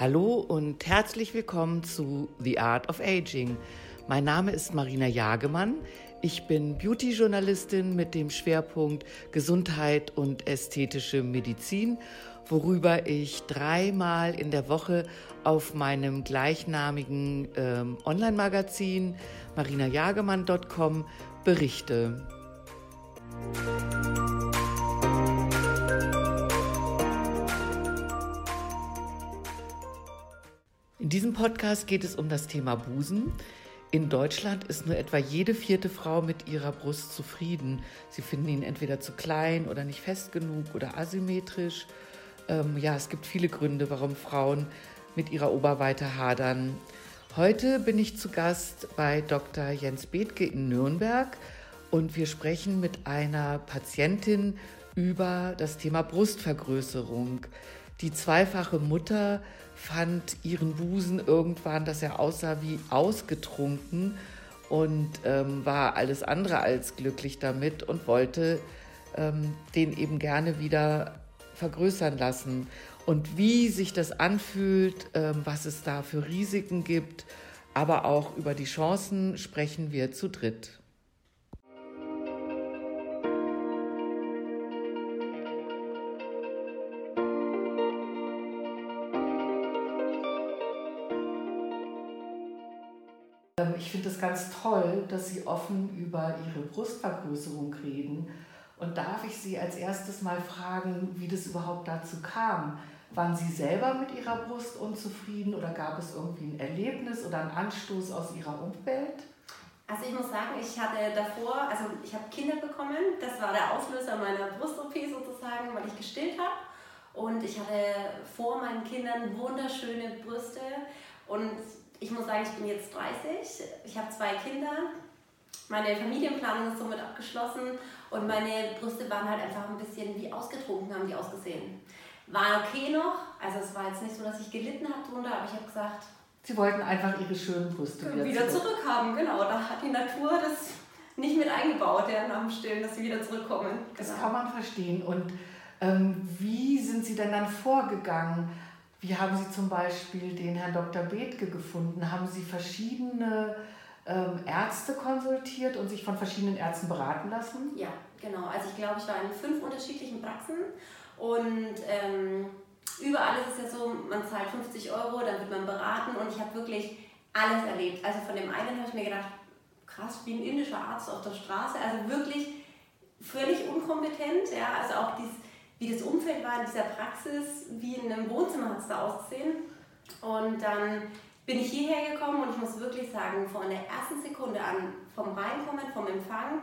Hallo und herzlich willkommen zu The Art of Aging. Mein Name ist Marina Jagemann. Ich bin Beauty-Journalistin mit dem Schwerpunkt Gesundheit und ästhetische Medizin, worüber ich dreimal in der Woche auf meinem gleichnamigen ähm, Online-Magazin marinajagemann.com berichte. In diesem Podcast geht es um das Thema Busen. In Deutschland ist nur etwa jede vierte Frau mit ihrer Brust zufrieden. Sie finden ihn entweder zu klein oder nicht fest genug oder asymmetrisch. Ähm, ja, es gibt viele Gründe, warum Frauen mit ihrer Oberweite hadern. Heute bin ich zu Gast bei Dr. Jens Bethke in Nürnberg und wir sprechen mit einer Patientin über das Thema Brustvergrößerung. Die zweifache Mutter fand ihren Busen irgendwann, dass er aussah wie ausgetrunken und ähm, war alles andere als glücklich damit und wollte ähm, den eben gerne wieder vergrößern lassen. Und wie sich das anfühlt, ähm, was es da für Risiken gibt, aber auch über die Chancen sprechen wir zu dritt. Ich finde es ganz toll, dass Sie offen über Ihre Brustvergrößerung reden. Und darf ich Sie als erstes mal fragen, wie das überhaupt dazu kam? Waren Sie selber mit Ihrer Brust unzufrieden oder gab es irgendwie ein Erlebnis oder einen Anstoß aus Ihrer Umwelt? Also ich muss sagen, ich hatte davor, also ich habe Kinder bekommen, das war der Auslöser meiner Brust-OP sozusagen, weil ich gestillt habe. Und ich hatte vor meinen Kindern wunderschöne Brüste und ich muss sagen, ich bin jetzt 30, ich habe zwei Kinder, meine Familienplanung ist somit abgeschlossen und meine Brüste waren halt einfach ein bisschen wie ausgetrunken, haben die ausgesehen. War okay noch, also es war jetzt nicht so, dass ich gelitten habe drunter, aber ich habe gesagt... Sie wollten einfach ihre schönen Brüste wieder, wieder zurück. zurückhaben, genau. Da hat die Natur das nicht mit eingebaut, ja, nach dem Stillen, dass sie wieder zurückkommen. Genau. Das kann man verstehen. Und ähm, wie sind Sie denn dann vorgegangen? Wie haben Sie zum Beispiel den Herrn Dr. Bethke gefunden? Haben Sie verschiedene ähm, Ärzte konsultiert und sich von verschiedenen Ärzten beraten lassen? Ja, genau. Also ich glaube, ich war in fünf unterschiedlichen Praxen und ähm, überall ist es ja so, man zahlt 50 Euro, dann wird man beraten und ich habe wirklich alles erlebt. Also von dem einen habe ich mir gedacht, krass, wie ein indischer Arzt auf der Straße, also wirklich völlig unkompetent, ja, also auch dieses wie das Umfeld war in dieser Praxis, wie in einem Wohnzimmer hat es da ausgesehen. Und dann bin ich hierher gekommen und ich muss wirklich sagen, von der ersten Sekunde an, vom Reinkommen, vom Empfang,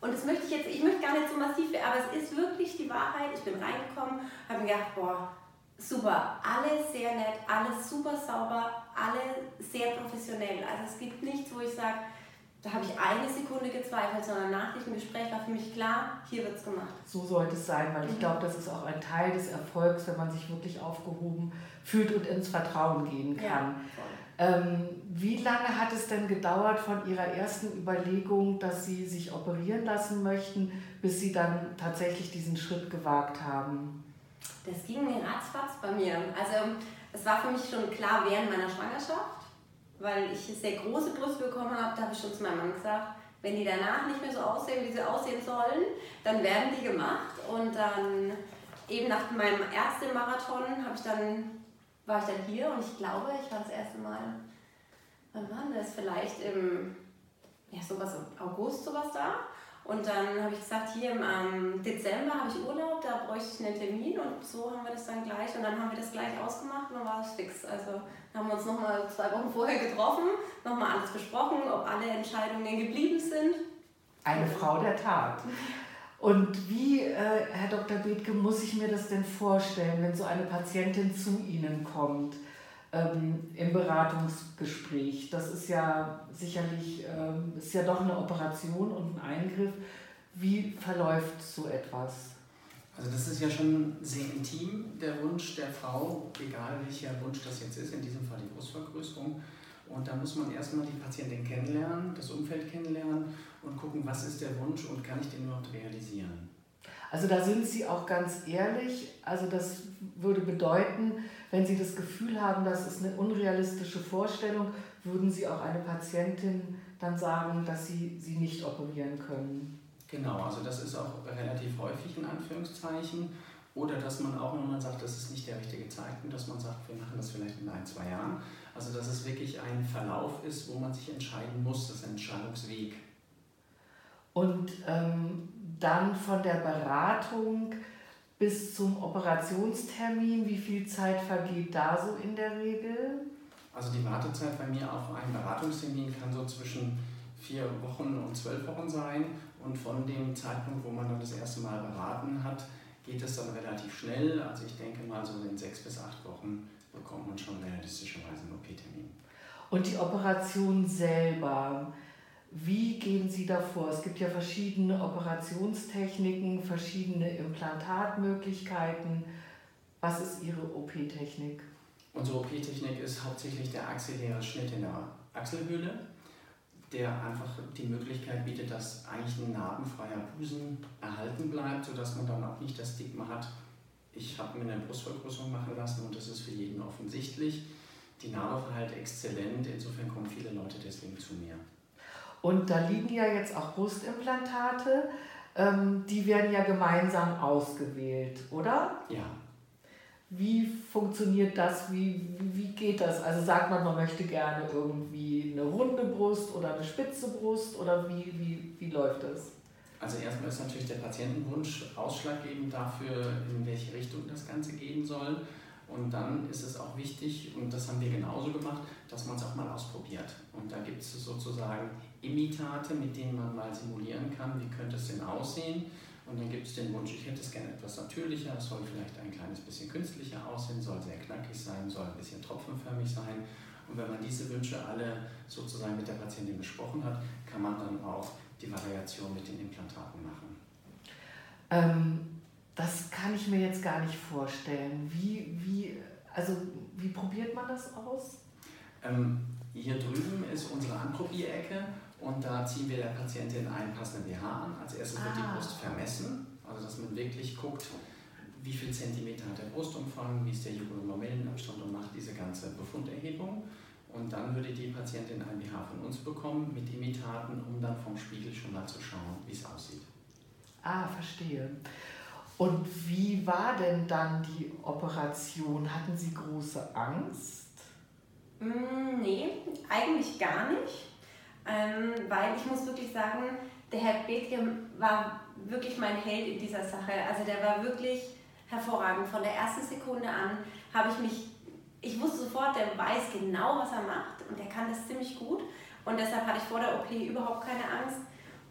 und das möchte ich jetzt, ich möchte gar nicht so massiv, aber es ist wirklich die Wahrheit. Ich bin reingekommen, habe mir gedacht, boah, super, alle sehr nett, alles super sauber, alle sehr professionell. Also es gibt nichts, wo ich sage, da habe ich eine Sekunde gezweifelt, sondern nach diesem Gespräch war für mich klar, hier wird es gemacht. So sollte es sein, weil ich mhm. glaube, das ist auch ein Teil des Erfolgs, wenn man sich wirklich aufgehoben fühlt und ins Vertrauen gehen kann. Ja, ähm, wie lange hat es denn gedauert von Ihrer ersten Überlegung, dass Sie sich operieren lassen möchten, bis Sie dann tatsächlich diesen Schritt gewagt haben? Das ging ratzfatz bei mir. Also es war für mich schon klar während meiner Schwangerschaft weil ich sehr große Brüste bekommen habe, da habe ich schon zu meinem Mann gesagt, wenn die danach nicht mehr so aussehen, wie sie aussehen sollen, dann werden die gemacht. Und dann eben nach meinem ersten Marathon habe ich dann, war ich dann hier und ich glaube, ich war das erste Mal, wann war das? Vielleicht im, ja, sowas im August sowas da. Und dann habe ich gesagt, hier im ähm, Dezember habe ich Urlaub, da bräuchte ich einen Termin und so haben wir das dann gleich und dann haben wir das gleich ausgemacht und dann war es fix. Also haben wir uns nochmal zwei Wochen vorher getroffen, nochmal alles besprochen, ob alle Entscheidungen geblieben sind. Eine Frau der Tat. Und wie, äh, Herr Dr. Bethke, muss ich mir das denn vorstellen, wenn so eine Patientin zu Ihnen kommt ähm, im Beratungsgespräch? Das ist ja sicherlich, ähm, ist ja doch eine Operation und ein Eingriff. Wie verläuft so etwas? Also das ist ja schon sehr intim, der Wunsch der Frau, egal welcher Wunsch das jetzt ist, in diesem Fall die Brustvergrößerung. Und da muss man erstmal die Patientin kennenlernen, das Umfeld kennenlernen und gucken, was ist der Wunsch und kann ich den überhaupt realisieren. Also da sind Sie auch ganz ehrlich. Also das würde bedeuten, wenn Sie das Gefühl haben, das ist eine unrealistische Vorstellung, würden Sie auch eine Patientin dann sagen, dass Sie sie nicht operieren können. Genau, also das ist auch relativ häufig in Anführungszeichen. Oder dass man auch nochmal sagt, das ist nicht der richtige Zeitpunkt, dass man sagt, wir machen das vielleicht in ein, zwei Jahren. Also dass es wirklich ein Verlauf ist, wo man sich entscheiden muss, das ist ein Entscheidungsweg. Und ähm, dann von der Beratung bis zum Operationstermin, wie viel Zeit vergeht da so in der Regel? Also die Wartezeit bei mir auf einen Beratungstermin kann so zwischen vier Wochen und zwölf Wochen sein. Und von dem Zeitpunkt, wo man dann das erste Mal beraten hat, geht es dann relativ schnell. Also ich denke mal, so in sechs bis acht Wochen bekommt man schon realistischerweise einen OP-Termin. Und die Operation selber, wie gehen Sie davor? Es gibt ja verschiedene Operationstechniken, verschiedene Implantatmöglichkeiten. Was ist Ihre OP-Technik? Unsere OP-Technik ist hauptsächlich der axilläre Schnitt in der Achselhöhle, der einfach die Möglichkeit bietet, dass eigentlich ein narbenfreier Busen erhalten bleibt, sodass man dann auch nicht das Stigma hat, ich habe mir eine Brustvergrößerung machen lassen und das ist für jeden offensichtlich. Die Narbe verhält exzellent, insofern kommen viele Leute deswegen zu mir. Und da liegen ja jetzt auch Brustimplantate, ähm, die werden ja gemeinsam ausgewählt, oder? Ja. Wie funktioniert das? Wie, wie geht das? Also sagt man, man möchte gerne irgendwie eine runde Brust oder eine spitze Brust oder wie, wie, wie läuft das? Also erstmal ist natürlich der Patientenwunsch ausschlaggebend dafür, in welche Richtung das Ganze gehen soll. Und dann ist es auch wichtig, und das haben wir genauso gemacht, dass man es auch mal ausprobiert. Und da gibt es sozusagen Imitate, mit denen man mal simulieren kann, wie könnte es denn aussehen. Und dann gibt es den Wunsch, ich hätte es gerne etwas natürlicher, es soll vielleicht ein kleines bisschen künstlicher aussehen, soll sehr knackig sein, soll ein bisschen tropfenförmig sein. Und wenn man diese Wünsche alle sozusagen mit der Patientin besprochen hat, kann man dann auch die Variation mit den Implantaten machen. Ähm, das kann ich mir jetzt gar nicht vorstellen. Wie, wie, also, wie probiert man das aus? Ähm, hier drüben ist unsere Anprobierecke und da ziehen wir der Patientin einen passenden BH an. Als erstes ah. wird die ah. Brust vermessen, also dass man wirklich guckt, wie viel Zentimeter hat der Brustumfang, wie ist der Jugulomellenabstand und macht diese ganze Befunderhebung. Und dann würde die Patientin ein BH von uns bekommen mit Imitaten, um dann vom Spiegel schon mal zu schauen, wie es aussieht. Ah, verstehe. Und wie war denn dann die Operation? Hatten Sie große Angst? Mm, nee, eigentlich gar nicht. Ähm, weil ich muss wirklich sagen, der Herr Bethke war wirklich mein Held in dieser Sache. Also der war wirklich hervorragend. Von der ersten Sekunde an habe ich mich, ich wusste sofort, der weiß genau, was er macht und der kann das ziemlich gut. Und deshalb hatte ich vor der OP überhaupt keine Angst.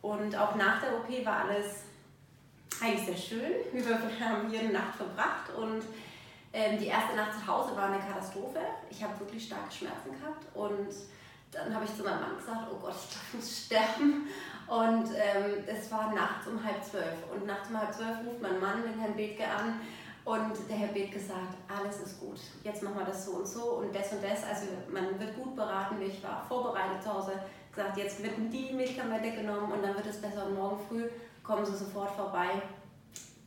Und auch nach der OP war alles eigentlich sehr schön. Wir haben hier eine Nacht verbracht und ähm, die erste Nacht zu Hause war eine Katastrophe. Ich habe wirklich starke Schmerzen gehabt und dann habe ich zu meinem Mann gesagt, oh Gott, ich muss sterben. Und ähm, es war nachts um halb zwölf. Und nachts um halb zwölf ruft mein Mann den Herrn Bethke an und der Herr Bethke sagt, alles ist gut, jetzt machen wir das so und so und das und das. Also man wird gut beraten, ich war vorbereitet zu Hause, gesagt, jetzt werden die Medikamente genommen und dann wird es besser und morgen früh kommen sie sofort vorbei.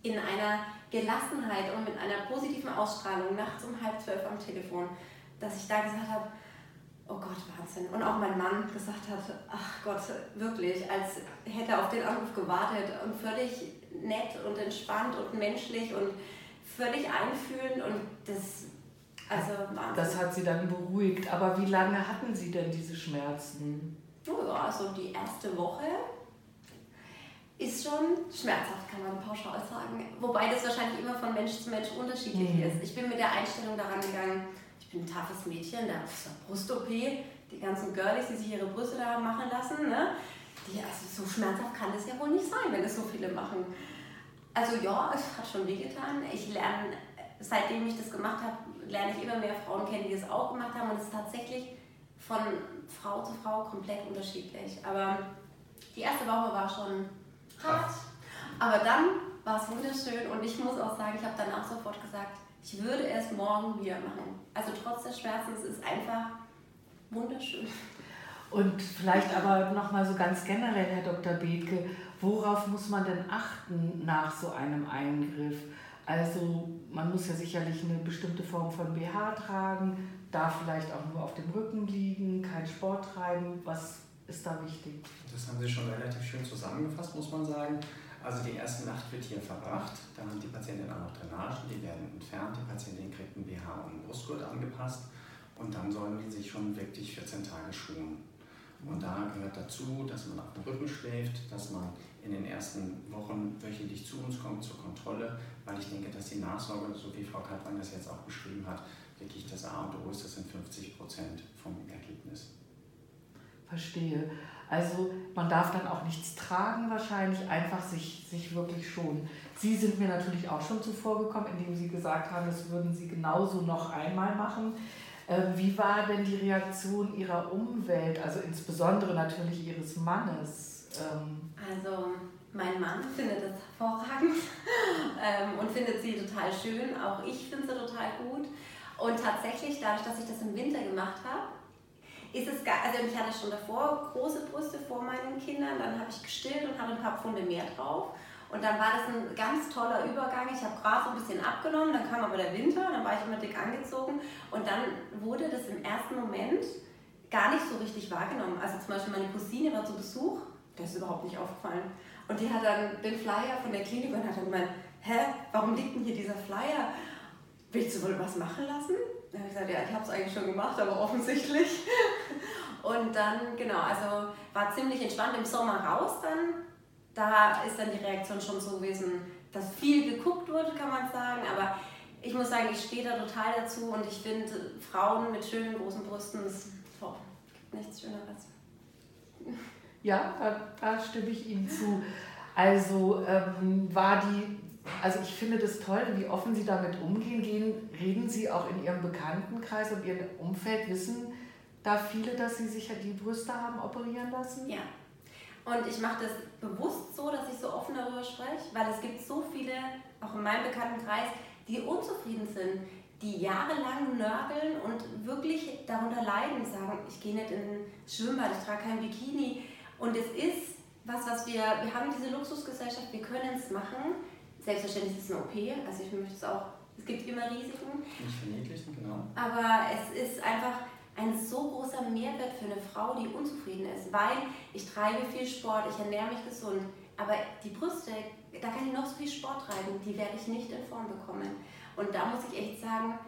In einer Gelassenheit und mit einer positiven Ausstrahlung nachts um halb zwölf am Telefon, dass ich da gesagt habe, oh Gott, Wahnsinn. Und auch mein Mann gesagt hat, ach Gott, wirklich, als hätte er auf den Anruf gewartet und völlig nett und entspannt und menschlich und völlig einfühlend und das, also Wahnsinn. Das hat sie dann beruhigt. Aber wie lange hatten Sie denn diese Schmerzen? Oh ja, also die erste Woche ist schon schmerzhaft, kann man pauschal sagen. Wobei das wahrscheinlich immer von Mensch zu Mensch unterschiedlich mhm. ist. Ich bin mit der Einstellung daran gegangen, ich bin ein taffes Mädchen, da ist eine Brust-OP, die ganzen Girlies, die sich ihre Brüste da machen lassen, ne? Die, also so schmerzhaft kann das ja wohl nicht sein, wenn es so viele machen. Also ja, es hat schon wehgetan. Ich lerne, seitdem ich das gemacht habe, lerne ich immer mehr Frauen kennen, die das auch gemacht haben und es ist tatsächlich von Frau zu Frau komplett unterschiedlich. Aber die erste Woche war schon hart, aber dann war es wunderschön und ich muss auch sagen, ich habe danach sofort gesagt, ich würde es morgen wieder machen. Also trotz des Schmerzens ist es einfach wunderschön. Und vielleicht aber nochmal so ganz generell, Herr Dr. Bethke, worauf muss man denn achten nach so einem Eingriff? Also man muss ja sicherlich eine bestimmte Form von BH tragen, darf vielleicht auch nur auf dem Rücken liegen, kein Sport treiben. Was ist da wichtig? Das haben Sie schon relativ schön zusammengefasst, muss man sagen. Also die erste Nacht wird hier verbracht, dann haben die Patientin auch noch Drainagen, die werden entfernt, die Patientin kriegt einen BH und einen Brustgurt angepasst und dann sollen die sich schon wirklich 14 Tage schonen. Und da gehört dazu, dass man auf dem Rücken schläft, dass man in den ersten Wochen wöchentlich zu uns kommt zur Kontrolle, weil ich denke, dass die Nachsorge, so wie Frau Kaltwein das jetzt auch beschrieben hat, wirklich das A und O ist, das sind 50 Prozent vom Ergebnis. Verstehe. Also man darf dann auch nichts tragen wahrscheinlich, einfach sich, sich wirklich schonen. Sie sind mir natürlich auch schon zuvor gekommen, indem Sie gesagt haben, das würden Sie genauso noch einmal machen. Ähm, wie war denn die Reaktion Ihrer Umwelt, also insbesondere natürlich Ihres Mannes? Ähm, also mein Mann findet es hervorragend ähm, und findet sie total schön. Auch ich finde sie total gut. Und tatsächlich, dadurch, dass ich das im Winter gemacht habe, ist es gar, also ich hatte schon davor große Brüste vor meinen Kindern, dann habe ich gestillt und hatte ein paar Pfunde mehr drauf. Und dann war das ein ganz toller Übergang. Ich habe gerade so ein bisschen abgenommen, dann kam aber der Winter, dann war ich immer dick angezogen und dann wurde das im ersten Moment gar nicht so richtig wahrgenommen. Also zum Beispiel meine Cousine war zu Besuch, der ist überhaupt nicht aufgefallen. Und die hat dann den Flyer von der Klinik und hat dann gemeint, hä, warum liegt denn hier dieser Flyer? Willst du wohl was machen lassen? Dann habe ich gesagt, ja, ich habe es eigentlich schon gemacht, aber offensichtlich. Und dann, genau, also war ziemlich entspannt im Sommer raus dann. Da ist dann die Reaktion schon so gewesen, dass viel geguckt wurde, kann man sagen. Aber ich muss sagen, ich stehe da total dazu und ich finde Frauen mit schönen großen Brüsten, oh, gibt nichts Schöneres. Ja, da, da stimme ich Ihnen zu. Also ähm, war die also ich finde das toll, wie offen Sie damit umgehen. Gehen, reden Sie auch in Ihrem Bekanntenkreis und Ihrem Umfeld, wissen da viele, dass Sie sich die Brüste haben operieren lassen? Ja. Und ich mache das bewusst so, dass ich so offen darüber spreche, weil es gibt so viele, auch in meinem Bekanntenkreis, die unzufrieden sind, die jahrelang nörgeln und wirklich darunter leiden, sagen, ich gehe nicht in Schwimmbad, ich trage kein Bikini. Und es ist was, was wir, wir haben diese Luxusgesellschaft, wir können es machen Selbstverständlich ist es eine OP, also ich möchte es auch, es gibt immer Risiken. Nicht verniedlichen, genau. Aber es ist einfach ein so großer Mehrwert für eine Frau, die unzufrieden ist, weil ich treibe viel Sport, ich ernähre mich gesund, aber die Brüste, da kann ich noch so viel Sport treiben, die werde ich nicht in Form bekommen. Und da muss ich echt sagen,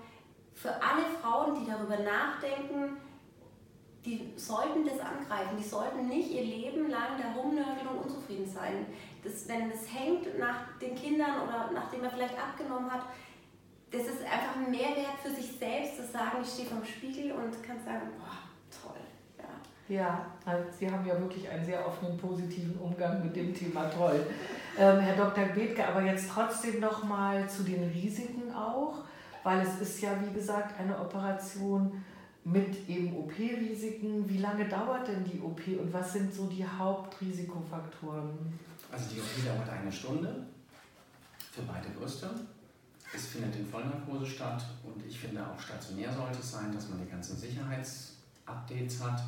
für alle Frauen, die darüber nachdenken, die sollten das angreifen, die sollten nicht ihr Leben lang da rumnörgeln und unzufrieden sein das, wenn es hängt nach den Kindern oder nachdem er vielleicht abgenommen hat, das ist einfach ein Mehrwert für sich selbst, zu sagen, ich stehe vom Spiegel und kann sagen, boah, toll. Ja, ja also Sie haben ja wirklich einen sehr offenen, positiven Umgang mit dem Thema toll. Ähm, Herr Dr. Bethke, aber jetzt trotzdem noch mal zu den Risiken auch, weil es ist ja, wie gesagt, eine Operation mit eben OP-Risiken. Wie lange dauert denn die OP und was sind so die Hauptrisikofaktoren? Also die OP dauert eine Stunde für beide Brüste. Es findet in Vollnarkose statt und ich finde auch stationär sollte es sein, dass man die ganzen Sicherheitsupdates hat.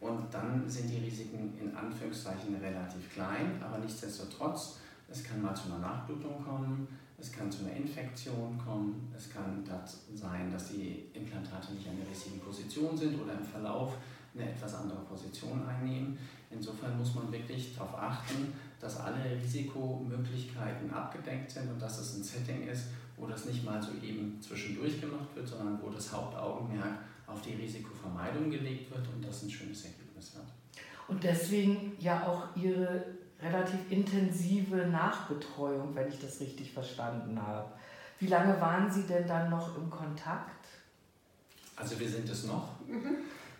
Und dann sind die Risiken in Anführungszeichen relativ klein, aber nichtsdestotrotz, es kann mal zu einer Nachblutung kommen, es kann zu einer Infektion kommen, es kann das sein, dass die Implantate nicht an der richtigen Position sind oder im Verlauf eine etwas andere Position einnehmen. Insofern muss man wirklich darauf achten, dass alle Risikomöglichkeiten abgedeckt sind und dass es ein Setting ist, wo das nicht mal so eben zwischendurch gemacht wird, sondern wo das Hauptaugenmerk auf die Risikovermeidung gelegt wird und das ein schönes Ergebnis hat. Und deswegen ja auch Ihre relativ intensive Nachbetreuung, wenn ich das richtig verstanden habe. Wie lange waren Sie denn dann noch im Kontakt? Also wir sind es noch. Mhm.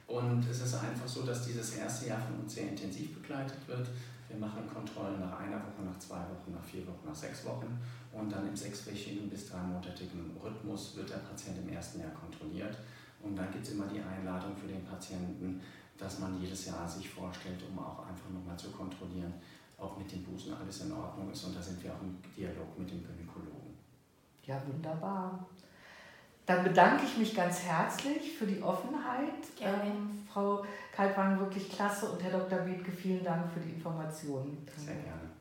Und es ist einfach so, dass dieses erste Jahr von uns sehr intensiv begleitet wird. Wir machen Kontrollen nach einer Woche, nach zwei Wochen, nach vier Wochen, nach sechs Wochen und dann im sechswöchigen bis dreimonatigen Rhythmus wird der Patient im ersten Jahr kontrolliert. Und dann gibt es immer die Einladung für den Patienten, dass man jedes Jahr sich vorstellt, um auch einfach nochmal zu kontrollieren, ob mit dem Busen alles in Ordnung ist. Und da sind wir auch im Dialog mit dem Gynäkologen. Ja, wunderbar. Dann bedanke ich mich ganz herzlich für die Offenheit. Ähm, Frau Kaltwagen, wirklich klasse und Herr Dr. Bethke, vielen Dank für die Informationen. Sehr gerne.